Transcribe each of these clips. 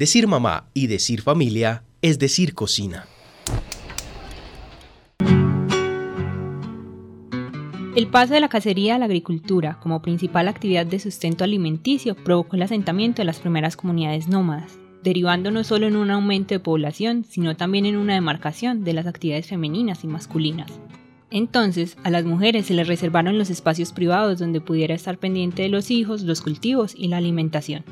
Decir mamá y decir familia es decir cocina. El paso de la cacería a la agricultura como principal actividad de sustento alimenticio provocó el asentamiento de las primeras comunidades nómadas, derivando no solo en un aumento de población, sino también en una demarcación de las actividades femeninas y masculinas. Entonces, a las mujeres se les reservaron los espacios privados donde pudiera estar pendiente de los hijos, los cultivos y la alimentación.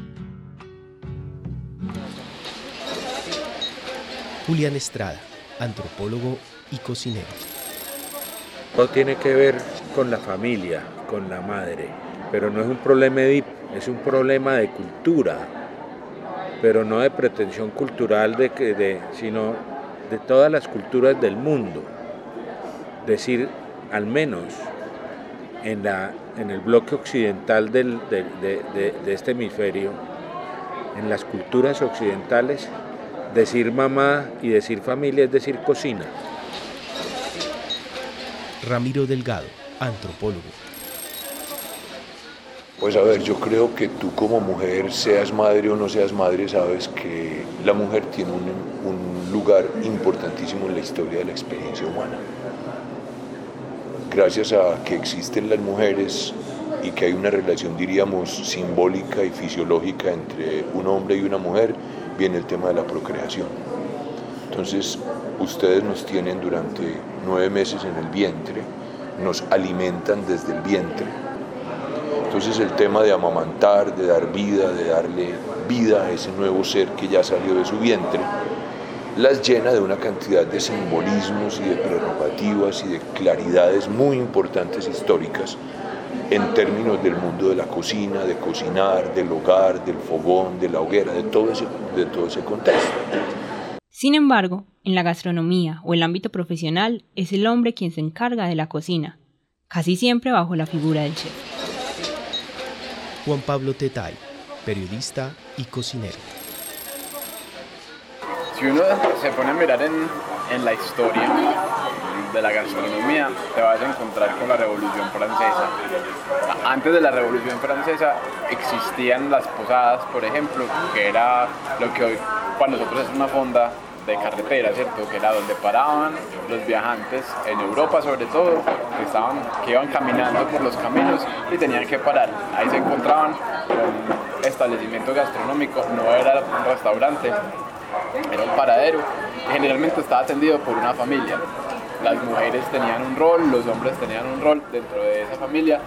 Julián Estrada, antropólogo y cocinero. Todo tiene que ver con la familia, con la madre, pero no es un problema de, es un problema de cultura, pero no de pretensión cultural de de, sino de todas las culturas del mundo. Decir, al menos en, la, en el bloque occidental de este hemisferio, en las culturas occidentales, decir mamá y decir familia es decir cocina. Ramiro Delgado, antropólogo. Pues a ver, yo creo que tú como mujer, seas madre o no seas madre, sabes que la mujer tiene un, un lugar importantísimo en la historia de la experiencia humana. Gracias a que existen las mujeres y que hay una relación, diríamos, simbólica y fisiológica entre un hombre y una mujer, viene el tema de la procreación. Entonces, ustedes nos tienen durante nueve meses en el vientre, nos alimentan desde el vientre. Entonces el tema de amamantar, de dar vida, de darle vida a ese nuevo ser que ya salió de su vientre, las llena de una cantidad de simbolismos y de prerrogativas y de claridades muy importantes históricas en términos del mundo de la cocina, de cocinar, del hogar, del fogón, de la hoguera, de todo ese, de todo ese contexto. Sin embargo, en la gastronomía o el ámbito profesional es el hombre quien se encarga de la cocina, casi siempre bajo la figura del chef. Juan Pablo Tetay, periodista y cocinero. Si uno se pone a mirar en, en la historia de la gastronomía, te vas a encontrar con la Revolución Francesa. Antes de la Revolución Francesa existían las posadas, por ejemplo, que era lo que hoy para nosotros es una fonda de carretera, ¿cierto? Que era donde paraban los viajantes en Europa sobre todo, que, estaban, que iban caminando por los caminos y tenían que parar. Ahí se encontraban con establecimiento gastronómico, no era un restaurante, era un paradero. Generalmente estaba atendido por una familia. Las mujeres tenían un rol, los hombres tenían un rol dentro de esa familia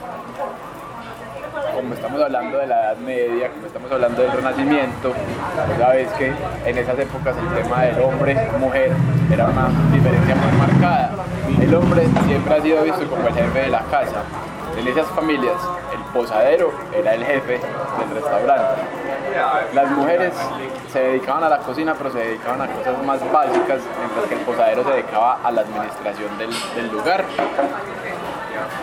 como estamos hablando de la Edad Media, como estamos hablando del Renacimiento, pues sabes que en esas épocas el tema del hombre-mujer era una diferencia muy marcada. El hombre siempre ha sido visto como el jefe de la casa. En esas familias, posadero era el jefe del restaurante. Las mujeres se dedicaban a la cocina, pero se dedicaban a cosas más básicas, mientras que el posadero se dedicaba a la administración del, lugar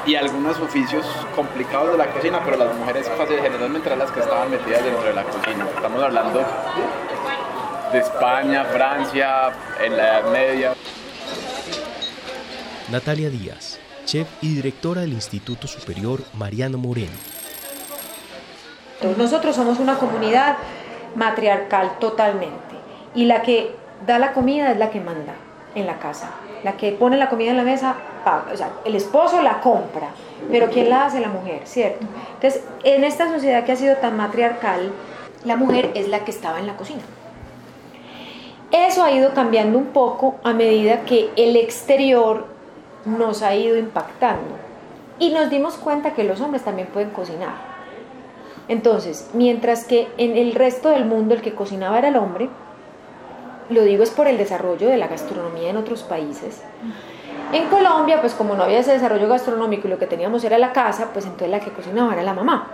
y algunos oficios complicados de la cocina, pero las mujeres casi generalmente eran las que estaban metidas dentro de la cocina. Estamos hablando de España, Francia, en la Edad Media. Natalia Díaz, chef y directora del Instituto Superior Mariano Moreno. Nosotros somos una comunidad matriarcal totalmente y la que da la comida es la que manda en la casa. La que pone la comida en la mesa, paga. O sea, el esposo la compra, pero ¿quién la hace? La mujer, ¿cierto? Entonces, en esta sociedad que ha sido tan matriarcal, la mujer es la que estaba en la cocina. Eso ha ido cambiando un poco a medida que el exterior nos ha ido impactando. Y nos dimos cuenta que los hombres también pueden cocinar. Entonces, mientras que en el resto del mundo el que cocinaba era el hombre, lo digo es por el desarrollo de la gastronomía en otros países. En Colombia, pues como no había ese desarrollo gastronómico y lo que teníamos era la casa, pues entonces la que cocinaba era la mamá.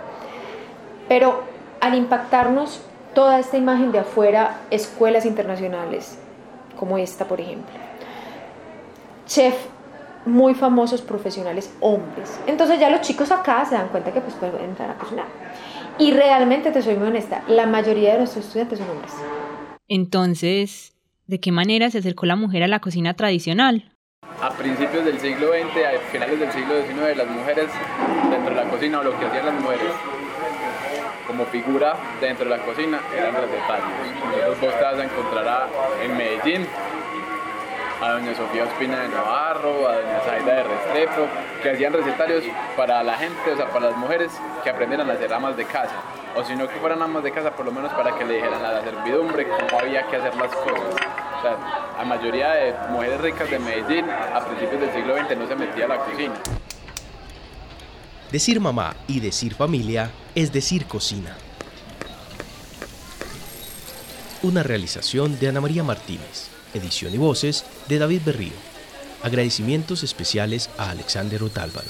Pero al impactarnos toda esta imagen de afuera, escuelas internacionales, como esta por ejemplo, chef muy famosos profesionales hombres. Entonces ya los chicos acá se dan cuenta que pues pueden entrar a cocinar. Y realmente te soy muy honesta, la mayoría de nuestros estudiantes son hombres. Entonces, ¿de qué manera se acercó la mujer a la cocina tradicional? A principios del siglo XX, a finales del siglo XIX, las mujeres dentro de la cocina o lo que hacían las mujeres como figura dentro de la cocina eran recetarios. Entonces vos te vas a encontrar en Medellín a doña Sofía Ospina de Navarro, a doña Zaida de Restrepo, que hacían recetarios para la gente, o sea, para las mujeres que aprendieran a hacer amas de casa. O si no que fueran amas de casa, por lo menos para que le dijeran a la servidumbre cómo había que hacer las cosas. O sea, la mayoría de mujeres ricas de Medellín a principios del siglo XX no se metía a la cocina. Decir mamá y decir familia es decir cocina. Una realización de Ana María Martínez. Edición y voces de David Berrío. Agradecimientos especiales a Alexander Otálvaro.